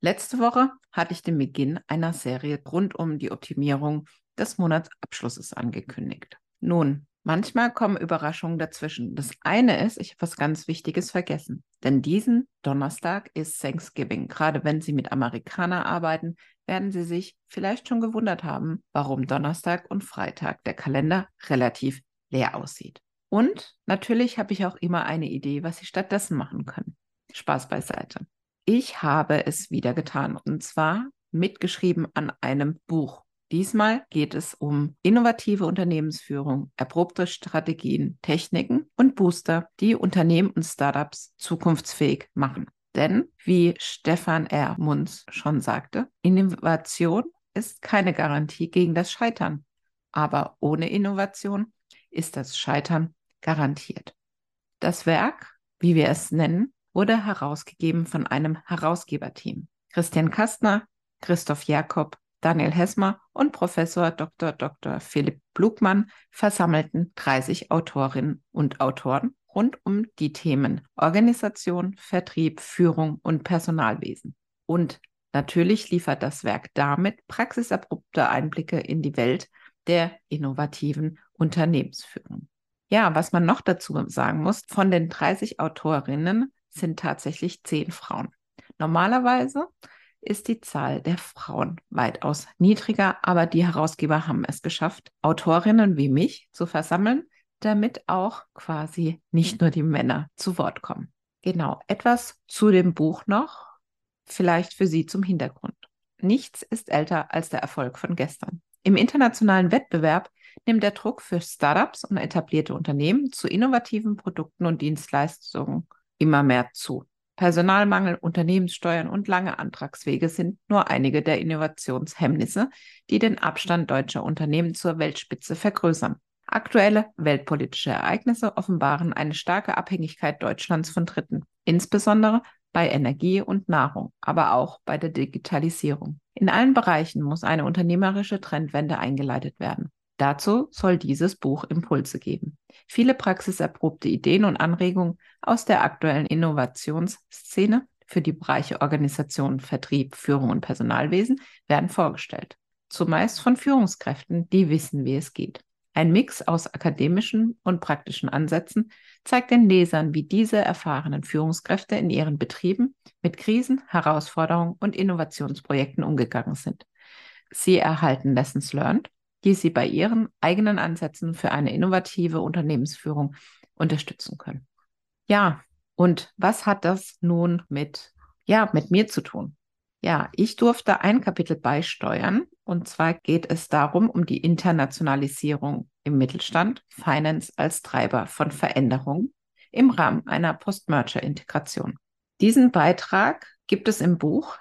Letzte Woche hatte ich den Beginn einer Serie rund um die Optimierung des Monatsabschlusses angekündigt. Nun, manchmal kommen Überraschungen dazwischen. Das eine ist, ich habe was ganz Wichtiges vergessen. Denn diesen Donnerstag ist Thanksgiving. Gerade wenn Sie mit Amerikanern arbeiten, werden Sie sich vielleicht schon gewundert haben, warum Donnerstag und Freitag der Kalender relativ leer aussieht. Und natürlich habe ich auch immer eine Idee, was Sie stattdessen machen können. Spaß beiseite. Ich habe es wieder getan und zwar mitgeschrieben an einem Buch. Diesmal geht es um innovative Unternehmensführung, erprobte Strategien, Techniken und Booster, die Unternehmen und Startups zukunftsfähig machen. Denn, wie Stefan R. Munz schon sagte, Innovation ist keine Garantie gegen das Scheitern. Aber ohne Innovation ist das Scheitern garantiert. Das Werk, wie wir es nennen, wurde herausgegeben von einem Herausgeberteam. Christian Kastner, Christoph Jakob, Daniel Hesmer und Professor Dr. Dr. Philipp Blugmann versammelten 30 Autorinnen und Autoren rund um die Themen Organisation, Vertrieb, Führung und Personalwesen. Und natürlich liefert das Werk damit praxisabrupte Einblicke in die Welt der innovativen Unternehmensführung. Ja, was man noch dazu sagen muss, von den 30 Autorinnen sind tatsächlich zehn Frauen. Normalerweise ist die Zahl der Frauen weitaus niedriger, aber die Herausgeber haben es geschafft, Autorinnen wie mich zu versammeln, damit auch quasi nicht nur die Männer zu Wort kommen. Genau, etwas zu dem Buch noch, vielleicht für Sie zum Hintergrund. Nichts ist älter als der Erfolg von gestern. Im internationalen Wettbewerb nimmt der Druck für Startups und etablierte Unternehmen zu innovativen Produkten und Dienstleistungen immer mehr zu. Personalmangel, Unternehmenssteuern und lange Antragswege sind nur einige der Innovationshemmnisse, die den Abstand deutscher Unternehmen zur Weltspitze vergrößern. Aktuelle weltpolitische Ereignisse offenbaren eine starke Abhängigkeit Deutschlands von Dritten, insbesondere bei Energie und Nahrung, aber auch bei der Digitalisierung. In allen Bereichen muss eine unternehmerische Trendwende eingeleitet werden. Dazu soll dieses Buch Impulse geben. Viele praxiserprobte Ideen und Anregungen aus der aktuellen Innovationsszene für die Bereiche Organisation, Vertrieb, Führung und Personalwesen werden vorgestellt. Zumeist von Führungskräften, die wissen, wie es geht. Ein Mix aus akademischen und praktischen Ansätzen zeigt den Lesern, wie diese erfahrenen Führungskräfte in ihren Betrieben mit Krisen, Herausforderungen und Innovationsprojekten umgegangen sind. Sie erhalten Lessons Learned die Sie bei Ihren eigenen Ansätzen für eine innovative Unternehmensführung unterstützen können. Ja, und was hat das nun mit, ja, mit mir zu tun? Ja, ich durfte ein Kapitel beisteuern und zwar geht es darum, um die Internationalisierung im Mittelstand, Finance als Treiber von Veränderung im Rahmen einer Post-Merger-Integration. Diesen Beitrag gibt es im Buch.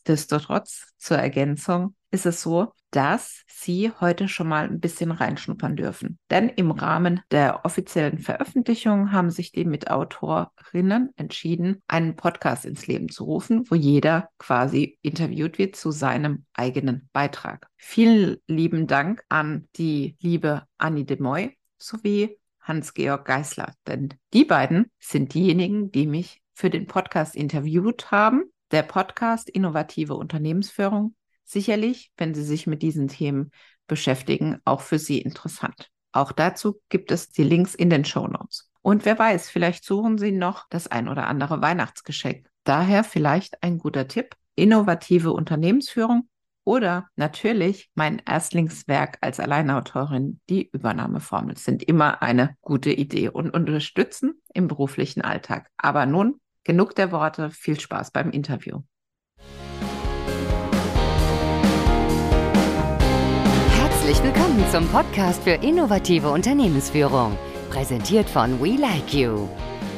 Nichtsdestotrotz zur Ergänzung ist es so, dass Sie heute schon mal ein bisschen reinschnuppern dürfen. Denn im Rahmen der offiziellen Veröffentlichung haben sich die Mitautorinnen entschieden, einen Podcast ins Leben zu rufen, wo jeder quasi interviewt wird zu seinem eigenen Beitrag. Vielen lieben Dank an die liebe Annie de Moy sowie Hans-Georg Geisler, denn die beiden sind diejenigen, die mich für den Podcast interviewt haben. Der Podcast Innovative Unternehmensführung sicherlich, wenn Sie sich mit diesen Themen beschäftigen, auch für Sie interessant. Auch dazu gibt es die Links in den Show Notes. Und wer weiß, vielleicht suchen Sie noch das ein oder andere Weihnachtsgeschenk. Daher vielleicht ein guter Tipp, innovative Unternehmensführung oder natürlich mein Erstlingswerk als Alleinautorin, die Übernahmeformel, sind immer eine gute Idee und unterstützen im beruflichen Alltag. Aber nun genug der Worte, viel Spaß beim Interview. Herzlich willkommen zum Podcast für innovative Unternehmensführung, präsentiert von We Like You.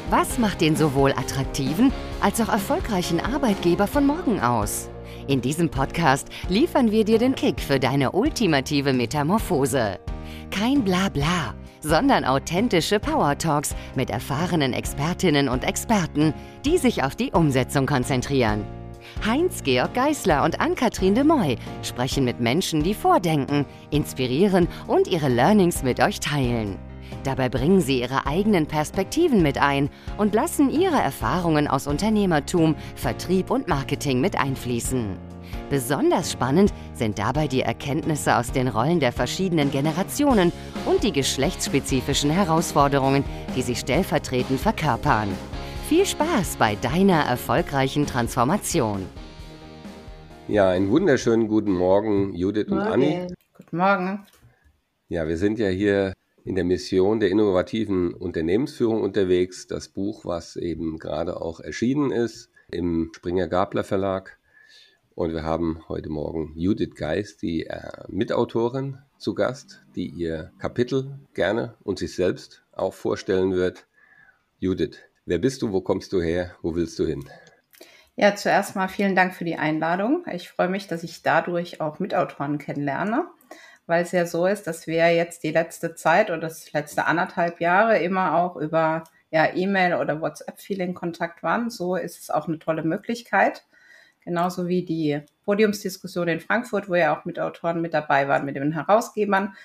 Was macht den sowohl attraktiven als auch erfolgreichen Arbeitgeber von morgen aus? In diesem Podcast liefern wir dir den Kick für deine ultimative Metamorphose. Kein Blabla, sondern authentische Power Talks mit erfahrenen Expertinnen und Experten, die sich auf die Umsetzung konzentrieren. Heinz-Georg Geißler und Ann-Kathrin de Moy sprechen mit Menschen, die vordenken, inspirieren und ihre Learnings mit euch teilen. Dabei bringen sie ihre eigenen Perspektiven mit ein und lassen ihre Erfahrungen aus Unternehmertum, Vertrieb und Marketing mit einfließen. Besonders spannend sind dabei die Erkenntnisse aus den Rollen der verschiedenen Generationen und die geschlechtsspezifischen Herausforderungen, die sie stellvertretend verkörpern. Viel Spaß bei deiner erfolgreichen Transformation. Ja, einen wunderschönen guten Morgen, Judith und Anni. Guten Morgen. Ja, wir sind ja hier in der Mission der innovativen Unternehmensführung unterwegs. Das Buch, was eben gerade auch erschienen ist im Springer Gabler Verlag. Und wir haben heute Morgen Judith Geist, die äh, Mitautorin, zu Gast, die ihr Kapitel gerne und sich selbst auch vorstellen wird. Judith, wer bist du, wo kommst du her, wo willst du hin? Ja, zuerst mal vielen Dank für die Einladung. Ich freue mich, dass ich dadurch auch Mitautoren kennenlerne weil es ja so ist, dass wir jetzt die letzte Zeit oder das letzte anderthalb Jahre immer auch über ja, E-Mail oder WhatsApp viel in Kontakt waren. So ist es auch eine tolle Möglichkeit. Genauso wie die Podiumsdiskussion in Frankfurt, wo ja auch Mitautoren mit dabei waren, mit den Herausgebern.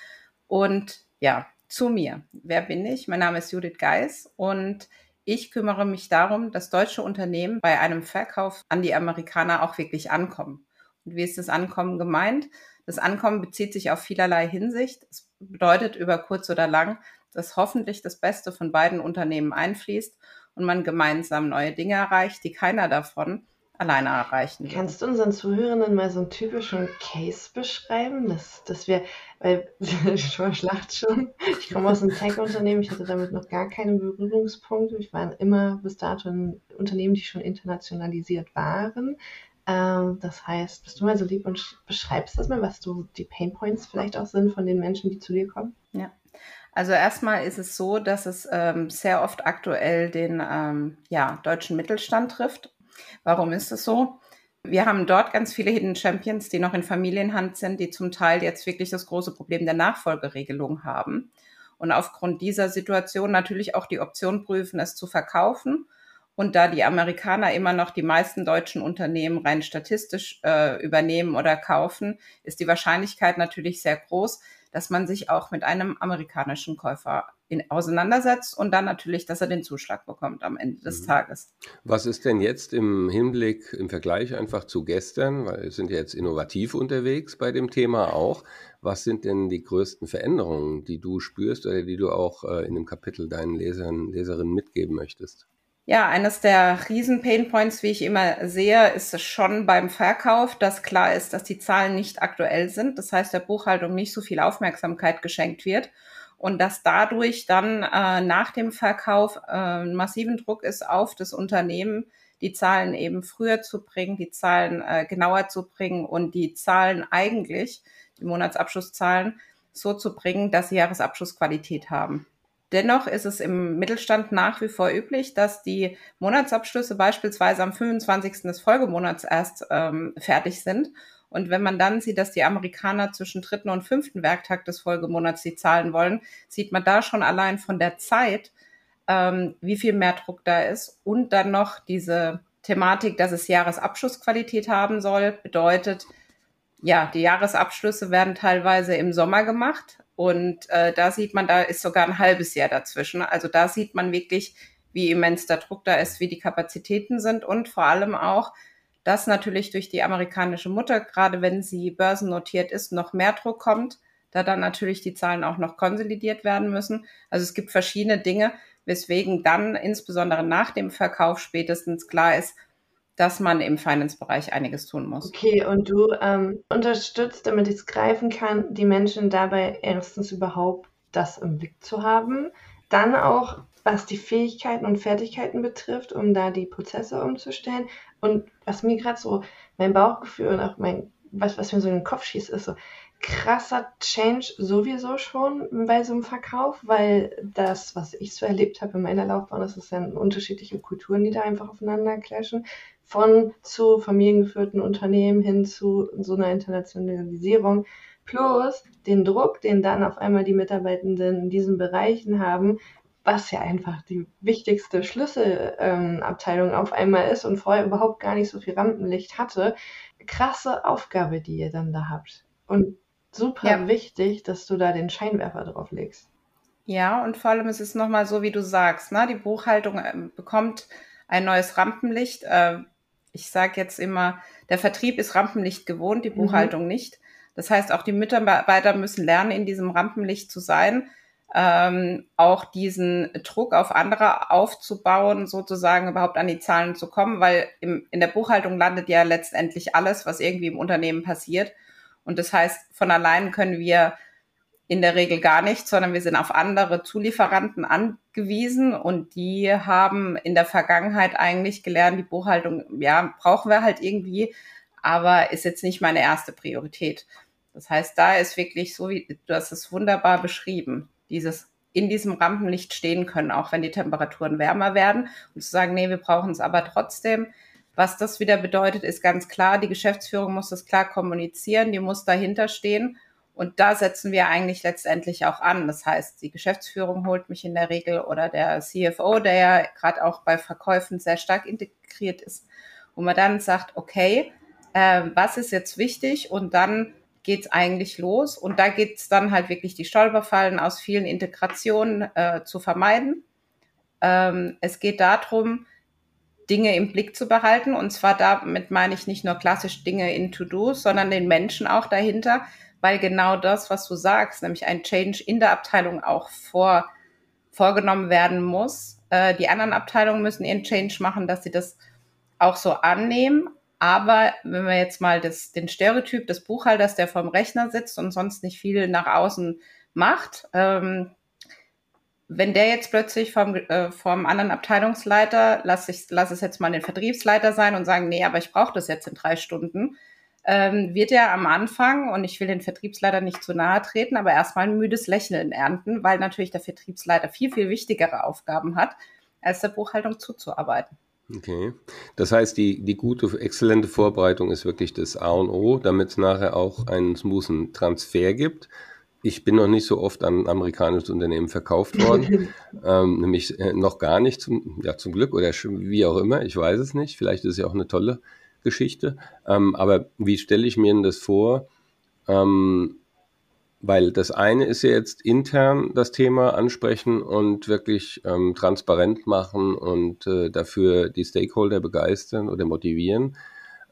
Und ja, zu mir. Wer bin ich? Mein Name ist Judith Geis und ich kümmere mich darum, dass deutsche Unternehmen bei einem Verkauf an die Amerikaner auch wirklich ankommen. Und wie ist das Ankommen gemeint? Das Ankommen bezieht sich auf vielerlei Hinsicht. Es bedeutet über kurz oder lang, dass hoffentlich das Beste von beiden Unternehmen einfließt und man gemeinsam neue Dinge erreicht, die keiner davon alleine erreichen. Kannst du unseren Zuhörenden mal so einen typischen Case beschreiben, dass, dass wir, weil schon schlacht schon, ich komme aus einem Tech-Unternehmen, ich hatte damit noch gar keine Berührungspunkte. Ich war immer bis dato in Unternehmen, die schon internationalisiert waren. Ähm, das heißt, bist du mal so lieb und beschreibst das mal, was du die Painpoints vielleicht auch sind von den Menschen, die zu dir kommen? Ja. Also erstmal ist es so, dass es ähm, sehr oft aktuell den ähm, ja, deutschen Mittelstand trifft. Warum ist es so? Wir haben dort ganz viele Hidden Champions, die noch in Familienhand sind, die zum Teil jetzt wirklich das große Problem der Nachfolgeregelung haben. Und aufgrund dieser Situation natürlich auch die Option prüfen, es zu verkaufen und da die Amerikaner immer noch die meisten deutschen Unternehmen rein statistisch äh, übernehmen oder kaufen, ist die Wahrscheinlichkeit natürlich sehr groß, dass man sich auch mit einem amerikanischen Käufer in, auseinandersetzt und dann natürlich, dass er den Zuschlag bekommt am Ende des mhm. Tages. Was ist denn jetzt im Hinblick, im Vergleich einfach zu gestern, weil wir sind ja jetzt innovativ unterwegs bei dem Thema auch. Was sind denn die größten Veränderungen, die du spürst oder die du auch äh, in dem Kapitel deinen Lesern, Leserinnen mitgeben möchtest? Ja, eines der riesen Painpoints, wie ich immer sehe, ist es schon beim Verkauf, dass klar ist, dass die Zahlen nicht aktuell sind. Das heißt, der Buchhaltung nicht so viel Aufmerksamkeit geschenkt wird und dass dadurch dann äh, nach dem Verkauf äh, massiven Druck ist auf das Unternehmen, die Zahlen eben früher zu bringen, die Zahlen äh, genauer zu bringen und die Zahlen eigentlich, die Monatsabschlusszahlen, so zu bringen, dass sie Jahresabschlussqualität haben. Dennoch ist es im Mittelstand nach wie vor üblich, dass die Monatsabschlüsse beispielsweise am 25. des Folgemonats erst ähm, fertig sind. Und wenn man dann sieht, dass die Amerikaner zwischen dritten und fünften Werktag des Folgemonats die zahlen wollen, sieht man da schon allein von der Zeit, ähm, wie viel mehr Druck da ist. Und dann noch diese Thematik, dass es Jahresabschlussqualität haben soll, bedeutet, ja, die Jahresabschlüsse werden teilweise im Sommer gemacht und äh, da sieht man, da ist sogar ein halbes Jahr dazwischen. Also da sieht man wirklich, wie immens der Druck da ist, wie die Kapazitäten sind und vor allem auch, dass natürlich durch die amerikanische Mutter, gerade wenn sie börsennotiert ist, noch mehr Druck kommt, da dann natürlich die Zahlen auch noch konsolidiert werden müssen. Also es gibt verschiedene Dinge, weswegen dann insbesondere nach dem Verkauf spätestens klar ist, dass man im Finance-Bereich einiges tun muss. Okay, und du ähm, unterstützt, damit ich es greifen kann, die Menschen dabei erstens überhaupt das im Blick zu haben, dann auch was die Fähigkeiten und Fertigkeiten betrifft, um da die Prozesse umzustellen. Und was mir gerade so mein Bauchgefühl und auch mein was, was mir so in den Kopf schießt, ist so, krasser Change sowieso schon bei so einem Verkauf, weil das, was ich so erlebt habe in meiner Laufbahn, das ist ja unterschiedliche Kulturen, die da einfach aufeinander clashen. Von zu familiengeführten Unternehmen hin zu so einer Internationalisierung. Plus den Druck, den dann auf einmal die Mitarbeitenden in diesen Bereichen haben, was ja einfach die wichtigste Schlüsselabteilung ähm, auf einmal ist und vorher überhaupt gar nicht so viel Rampenlicht hatte. Krasse Aufgabe, die ihr dann da habt. Und super ja. wichtig, dass du da den Scheinwerfer drauf legst. Ja, und vor allem ist es nochmal so, wie du sagst, ne? die Buchhaltung ähm, bekommt ein neues Rampenlicht. Äh, ich sage jetzt immer, der Vertrieb ist Rampenlicht gewohnt, die mhm. Buchhaltung mhm. nicht. Das heißt, auch die Mitarbeiter müssen lernen, in diesem Rampenlicht zu sein, ähm, auch diesen Druck auf andere aufzubauen, sozusagen überhaupt an die Zahlen zu kommen, weil im, in der Buchhaltung landet ja letztendlich alles, was irgendwie im Unternehmen passiert. Und das heißt, von allein können wir in der Regel gar nicht, sondern wir sind auf andere Zulieferanten angewiesen und die haben in der Vergangenheit eigentlich gelernt, die Buchhaltung, ja, brauchen wir halt irgendwie, aber ist jetzt nicht meine erste Priorität. Das heißt, da ist wirklich so, wie du hast es wunderbar beschrieben, dieses in diesem Rampenlicht stehen können, auch wenn die Temperaturen wärmer werden und zu sagen, nee, wir brauchen es aber trotzdem. Was das wieder bedeutet, ist ganz klar, die Geschäftsführung muss das klar kommunizieren, die muss dahinter stehen. Und da setzen wir eigentlich letztendlich auch an. Das heißt, die Geschäftsführung holt mich in der Regel oder der CFO, der ja gerade auch bei Verkäufen sehr stark integriert ist, wo man dann sagt, okay, äh, was ist jetzt wichtig? Und dann geht es eigentlich los. Und da geht es dann halt wirklich die Stolperfallen aus vielen Integrationen äh, zu vermeiden. Ähm, es geht darum, Dinge im Blick zu behalten. Und zwar damit meine ich nicht nur klassisch Dinge in To-Dos, sondern den Menschen auch dahinter, weil genau das, was du sagst, nämlich ein Change in der Abteilung auch vor, vorgenommen werden muss. Äh, die anderen Abteilungen müssen ihren Change machen, dass sie das auch so annehmen. Aber wenn wir jetzt mal das, den Stereotyp des Buchhalters, der vorm Rechner sitzt und sonst nicht viel nach außen macht, ähm, wenn der jetzt plötzlich vom, äh, vom anderen Abteilungsleiter, lass, ich, lass es jetzt mal den Vertriebsleiter sein und sagen, nee, aber ich brauche das jetzt in drei Stunden, ähm, wird er am Anfang, und ich will den Vertriebsleiter nicht zu nahe treten, aber erstmal ein müdes Lächeln ernten, weil natürlich der Vertriebsleiter viel, viel wichtigere Aufgaben hat, als der Buchhaltung zuzuarbeiten. Okay. Das heißt, die, die gute, exzellente Vorbereitung ist wirklich das A und O, damit es nachher auch einen smoothen Transfer gibt ich bin noch nicht so oft an ein amerikanisches Unternehmen verkauft worden, ähm, nämlich äh, noch gar nicht, zum, ja, zum Glück oder wie auch immer, ich weiß es nicht. Vielleicht ist es ja auch eine tolle Geschichte. Ähm, aber wie stelle ich mir denn das vor? Ähm, weil das eine ist ja jetzt intern das Thema ansprechen und wirklich ähm, transparent machen und äh, dafür die Stakeholder begeistern oder motivieren.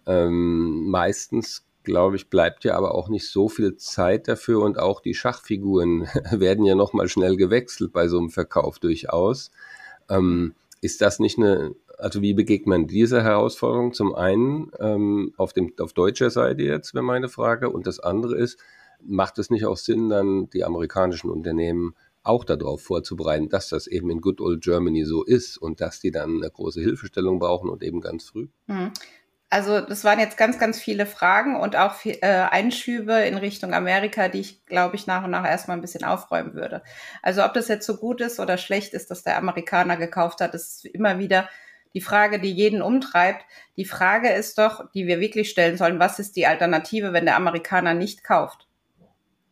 Ähm, meistens glaube ich, bleibt ja aber auch nicht so viel Zeit dafür und auch die Schachfiguren werden ja nochmal schnell gewechselt bei so einem Verkauf durchaus. Ähm, ist das nicht eine, also wie begegnet man dieser Herausforderung? Zum einen ähm, auf, dem, auf deutscher Seite jetzt, wäre meine Frage. Und das andere ist, macht es nicht auch Sinn, dann die amerikanischen Unternehmen auch darauf vorzubereiten, dass das eben in Good Old Germany so ist und dass die dann eine große Hilfestellung brauchen und eben ganz früh? Hm. Also das waren jetzt ganz, ganz viele Fragen und auch viel, äh, Einschübe in Richtung Amerika, die ich, glaube ich, nach und nach erstmal ein bisschen aufräumen würde. Also ob das jetzt so gut ist oder schlecht ist, dass der Amerikaner gekauft hat, ist immer wieder die Frage, die jeden umtreibt. Die Frage ist doch, die wir wirklich stellen sollen, was ist die Alternative, wenn der Amerikaner nicht kauft?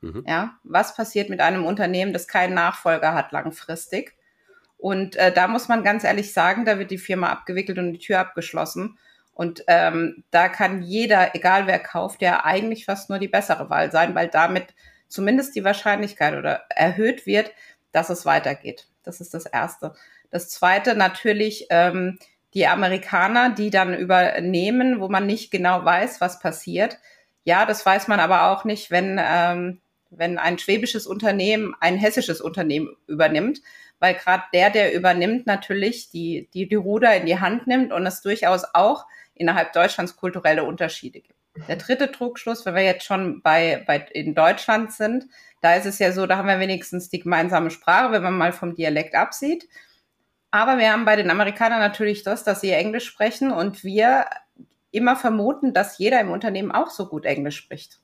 Mhm. Ja, was passiert mit einem Unternehmen, das keinen Nachfolger hat langfristig? Und äh, da muss man ganz ehrlich sagen, da wird die Firma abgewickelt und die Tür abgeschlossen. Und ähm, da kann jeder, egal wer kauft, ja eigentlich fast nur die bessere Wahl sein, weil damit zumindest die Wahrscheinlichkeit oder erhöht wird, dass es weitergeht. Das ist das Erste. Das Zweite natürlich ähm, die Amerikaner, die dann übernehmen, wo man nicht genau weiß, was passiert. Ja, das weiß man aber auch nicht, wenn, ähm, wenn ein schwäbisches Unternehmen ein hessisches Unternehmen übernimmt, weil gerade der, der übernimmt, natürlich die, die, die Ruder in die Hand nimmt und es durchaus auch innerhalb Deutschlands kulturelle Unterschiede gibt. Der dritte Trugschluss, wenn wir jetzt schon bei, bei in Deutschland sind, da ist es ja so, da haben wir wenigstens die gemeinsame Sprache, wenn man mal vom Dialekt absieht. Aber wir haben bei den Amerikanern natürlich das, dass sie Englisch sprechen und wir immer vermuten, dass jeder im Unternehmen auch so gut Englisch spricht.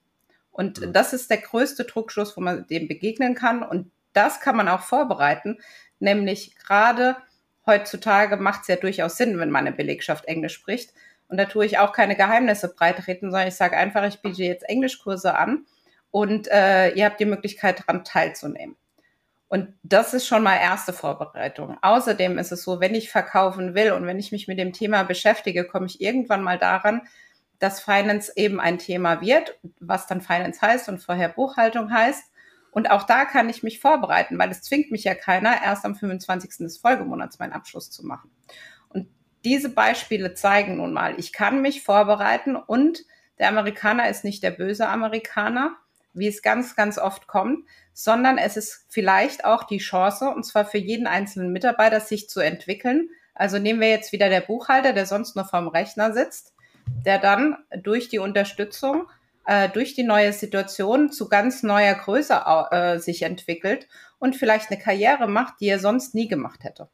Und mhm. das ist der größte Druckschluss, wo man dem begegnen kann. Und das kann man auch vorbereiten, nämlich gerade heutzutage macht es ja durchaus Sinn, wenn meine Belegschaft Englisch spricht. Und da tue ich auch keine Geheimnisse breitreten, sondern ich sage einfach, ich biete jetzt Englischkurse an und äh, ihr habt die Möglichkeit, daran teilzunehmen. Und das ist schon mal erste Vorbereitung. Außerdem ist es so, wenn ich verkaufen will und wenn ich mich mit dem Thema beschäftige, komme ich irgendwann mal daran, dass Finance eben ein Thema wird, was dann Finance heißt und vorher Buchhaltung heißt. Und auch da kann ich mich vorbereiten, weil es zwingt mich ja keiner, erst am 25. des Folgemonats meinen Abschluss zu machen. Und diese Beispiele zeigen nun mal, ich kann mich vorbereiten und der Amerikaner ist nicht der böse Amerikaner, wie es ganz, ganz oft kommt, sondern es ist vielleicht auch die Chance, und zwar für jeden einzelnen Mitarbeiter, sich zu entwickeln. Also nehmen wir jetzt wieder der Buchhalter, der sonst nur vorm Rechner sitzt, der dann durch die Unterstützung, äh, durch die neue Situation zu ganz neuer Größe äh, sich entwickelt und vielleicht eine Karriere macht, die er sonst nie gemacht hätte.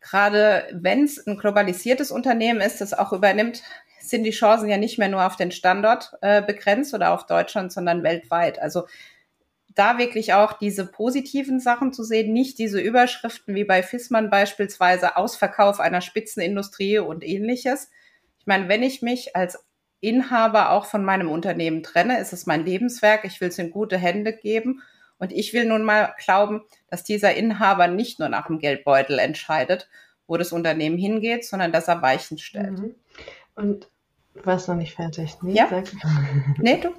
Gerade wenn es ein globalisiertes Unternehmen ist, das auch übernimmt, sind die Chancen ja nicht mehr nur auf den Standort äh, begrenzt oder auf Deutschland, sondern weltweit. Also da wirklich auch diese positiven Sachen zu sehen, nicht diese Überschriften wie bei Fissmann beispielsweise Ausverkauf einer Spitzenindustrie und ähnliches. Ich meine, wenn ich mich als Inhaber auch von meinem Unternehmen trenne, ist es mein Lebenswerk. Ich will es in gute Hände geben. Und ich will nun mal glauben, dass dieser Inhaber nicht nur nach dem Geldbeutel entscheidet, wo das Unternehmen hingeht, sondern dass er Weichen stellt. Mhm. Und du warst noch nicht fertig. Nee, ja? Sag. nee, du.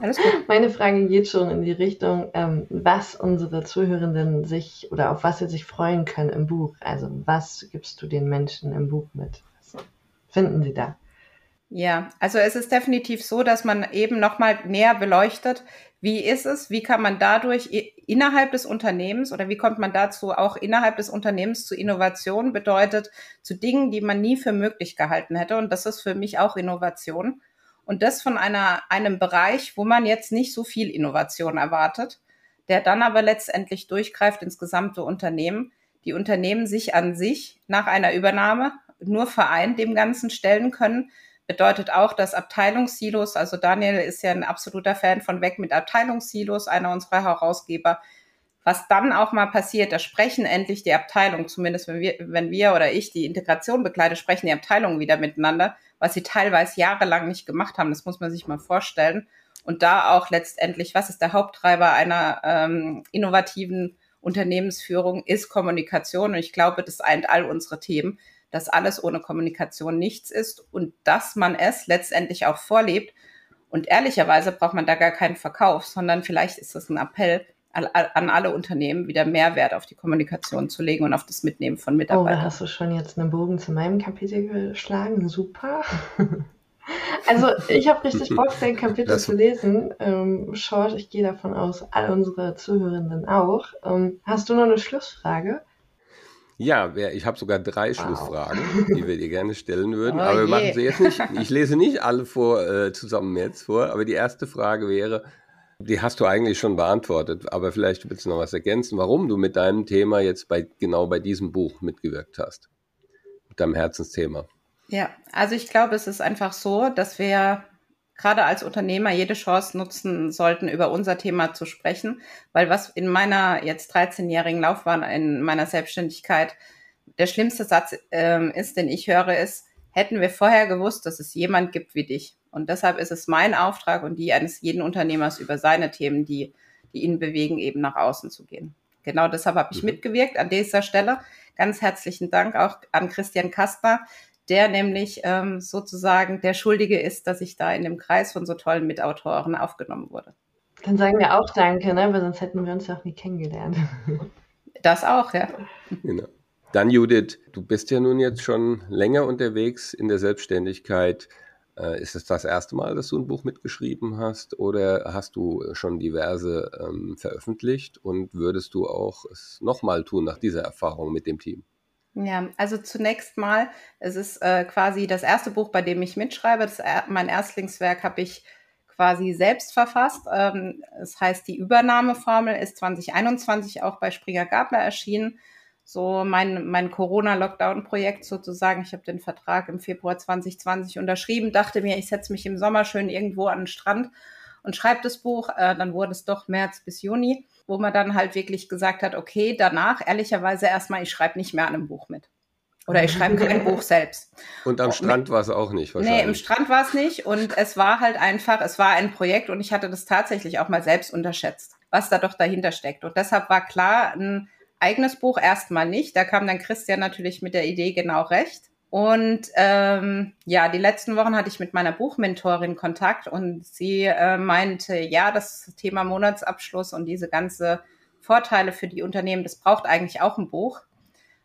Alles gut. Meine Frage geht schon in die Richtung, ähm, was unsere Zuhörenden sich oder auf was sie sich freuen können im Buch. Also was gibst du den Menschen im Buch mit? Was finden sie da? Ja, also es ist definitiv so, dass man eben nochmal näher beleuchtet, wie ist es, wie kann man dadurch innerhalb des Unternehmens oder wie kommt man dazu auch innerhalb des Unternehmens zu Innovation bedeutet, zu Dingen, die man nie für möglich gehalten hätte. Und das ist für mich auch Innovation. Und das von einer, einem Bereich, wo man jetzt nicht so viel Innovation erwartet, der dann aber letztendlich durchgreift ins gesamte Unternehmen. Die Unternehmen sich an sich nach einer Übernahme nur vereint dem Ganzen stellen können, bedeutet auch, dass Abteilungssilos, also Daniel ist ja ein absoluter Fan von Weg mit Abteilungssilos, einer unserer Herausgeber, was dann auch mal passiert, da sprechen endlich die Abteilungen, zumindest wenn wir, wenn wir oder ich die Integration begleite, sprechen die Abteilungen wieder miteinander, was sie teilweise jahrelang nicht gemacht haben. Das muss man sich mal vorstellen. Und da auch letztendlich, was ist der Haupttreiber einer ähm, innovativen Unternehmensführung, ist Kommunikation. Und ich glaube, das eint all unsere Themen, dass alles ohne Kommunikation nichts ist und dass man es letztendlich auch vorlebt. Und ehrlicherweise braucht man da gar keinen Verkauf, sondern vielleicht ist es ein Appell, an alle Unternehmen wieder Mehrwert auf die Kommunikation zu legen und auf das Mitnehmen von Mitarbeitern. Oh, da hast du schon jetzt einen Bogen zu meinem Kapitel geschlagen. Super. Also ich habe richtig Bock, dein Kapitel das zu lesen. Ähm, George, ich gehe davon aus, all unsere Zuhörenden auch. Ähm, hast du noch eine Schlussfrage? Ja, ich habe sogar drei wow. Schlussfragen, die wir dir gerne stellen würden. Oh aber wir machen sie jetzt nicht. Ich lese nicht alle vor, äh, zusammen jetzt vor, aber die erste Frage wäre, die hast du eigentlich schon beantwortet, aber vielleicht willst du noch was ergänzen, warum du mit deinem Thema jetzt bei genau bei diesem Buch mitgewirkt hast. Mit deinem Herzensthema. Ja, also ich glaube, es ist einfach so, dass wir gerade als Unternehmer jede Chance nutzen sollten, über unser Thema zu sprechen, weil was in meiner jetzt 13-jährigen Laufbahn in meiner Selbstständigkeit der schlimmste Satz ähm, ist, den ich höre, ist, hätten wir vorher gewusst, dass es jemand gibt wie dich. Und deshalb ist es mein Auftrag und die eines jeden Unternehmers über seine Themen, die, die ihn bewegen, eben nach außen zu gehen. Genau deshalb habe ich mhm. mitgewirkt an dieser Stelle. Ganz herzlichen Dank auch an Christian Kastner, der nämlich ähm, sozusagen der Schuldige ist, dass ich da in dem Kreis von so tollen Mitautoren aufgenommen wurde. Dann sagen wir auch Danke, ne? weil sonst hätten wir uns ja auch nie kennengelernt. Das auch, ja. Genau. Dann Judith, du bist ja nun jetzt schon länger unterwegs in der Selbstständigkeit. Äh, ist es das erste Mal, dass du ein Buch mitgeschrieben hast oder hast du schon diverse ähm, veröffentlicht und würdest du auch es nochmal tun nach dieser Erfahrung mit dem Team? Ja, also zunächst mal, es ist äh, quasi das erste Buch, bei dem ich mitschreibe. Das, mein Erstlingswerk habe ich quasi selbst verfasst. Ähm, es heißt, die Übernahmeformel ist 2021 auch bei Springer Gabler erschienen so mein, mein Corona-Lockdown-Projekt sozusagen. Ich habe den Vertrag im Februar 2020 unterschrieben, dachte mir, ich setze mich im Sommer schön irgendwo an den Strand und schreibe das Buch. Äh, dann wurde es doch März bis Juni, wo man dann halt wirklich gesagt hat, okay, danach ehrlicherweise erstmal, ich schreibe nicht mehr an einem Buch mit. Oder ich schreibe kein Buch selbst. Und am Strand war es auch nicht wahrscheinlich. Nee, im Strand war es nicht. Und es war halt einfach, es war ein Projekt und ich hatte das tatsächlich auch mal selbst unterschätzt, was da doch dahinter steckt. Und deshalb war klar, ein eigenes Buch erstmal nicht. Da kam dann Christian natürlich mit der Idee genau recht. Und ähm, ja, die letzten Wochen hatte ich mit meiner Buchmentorin Kontakt und sie äh, meinte, ja, das Thema Monatsabschluss und diese ganze Vorteile für die Unternehmen, das braucht eigentlich auch ein Buch.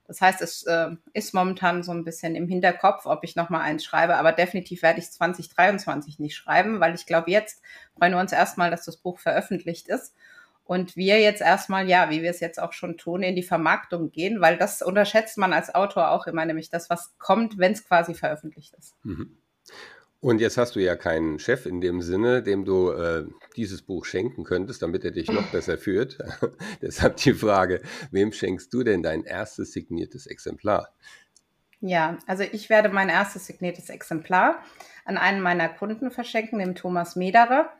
Das heißt, es äh, ist momentan so ein bisschen im Hinterkopf, ob ich nochmal eins schreibe, aber definitiv werde ich 2023 nicht schreiben, weil ich glaube, jetzt freuen wir uns erstmal, dass das Buch veröffentlicht ist und wir jetzt erstmal, ja, wie wir es jetzt auch schon tun, in die Vermarktung gehen, weil das unterschätzt man als Autor auch immer, nämlich das, was kommt, wenn es quasi veröffentlicht ist. Mhm. Und jetzt hast du ja keinen Chef in dem Sinne, dem du äh, dieses Buch schenken könntest, damit er dich noch besser führt. Deshalb die Frage, wem schenkst du denn dein erstes signiertes Exemplar? Ja, also ich werde mein erstes signiertes Exemplar an einen meiner Kunden verschenken, dem Thomas Mederer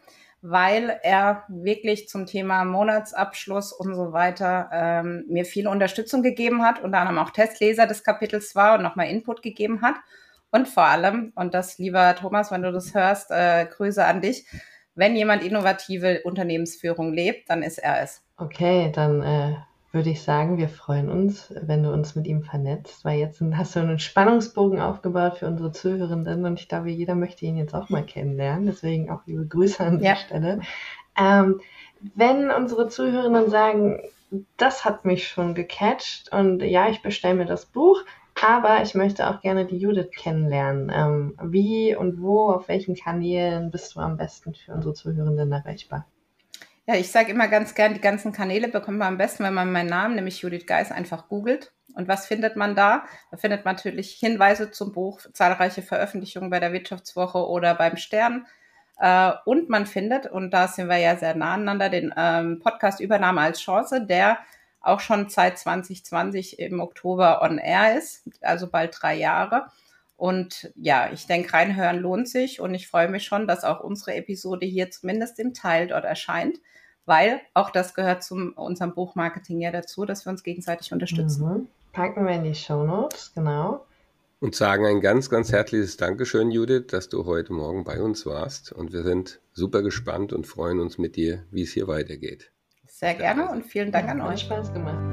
weil er wirklich zum Thema Monatsabschluss und so weiter ähm, mir viel Unterstützung gegeben hat, unter anderem auch Testleser des Kapitels war und nochmal Input gegeben hat. Und vor allem, und das lieber Thomas, wenn du das hörst, äh, Grüße an dich, wenn jemand innovative Unternehmensführung lebt, dann ist er es. Okay, dann äh, würde ich sagen, wir freuen uns, wenn du uns mit ihm vernetzt, weil jetzt hast du einen Spannungsbogen aufgebaut für unsere Zuhörenden und ich glaube, jeder möchte ihn jetzt auch mal kennenlernen. Deswegen auch liebe Grüße an ja. der Stelle. Ähm, wenn unsere Zuhörenden sagen, das hat mich schon gecatcht und ja, ich bestelle mir das Buch, aber ich möchte auch gerne die Judith kennenlernen. Ähm, wie und wo, auf welchen Kanälen bist du am besten für unsere Zuhörenden erreichbar? Ja, ich sage immer ganz gern, die ganzen Kanäle bekommt man am besten, wenn man meinen Namen, nämlich Judith Geis, einfach googelt. Und was findet man da? Da findet man natürlich Hinweise zum Buch, zahlreiche Veröffentlichungen bei der Wirtschaftswoche oder beim Stern. Äh, und man findet, und da sind wir ja sehr nah aneinander, den ähm, Podcast Übernahme als Chance, der auch schon seit 2020 im Oktober on air ist, also bald drei Jahre. Und ja, ich denke, reinhören lohnt sich und ich freue mich schon, dass auch unsere Episode hier zumindest im Teil dort erscheint weil auch das gehört zu unserem Buchmarketing ja dazu, dass wir uns gegenseitig unterstützen. Mhm. Packen wir in die Show Notes, genau. Und sagen ein ganz, ganz herzliches Dankeschön, Judith, dass du heute Morgen bei uns warst. Und wir sind super gespannt und freuen uns mit dir, wie es hier weitergeht. Sehr gerne und vielen Dank ja, an euch. Spaß gemacht.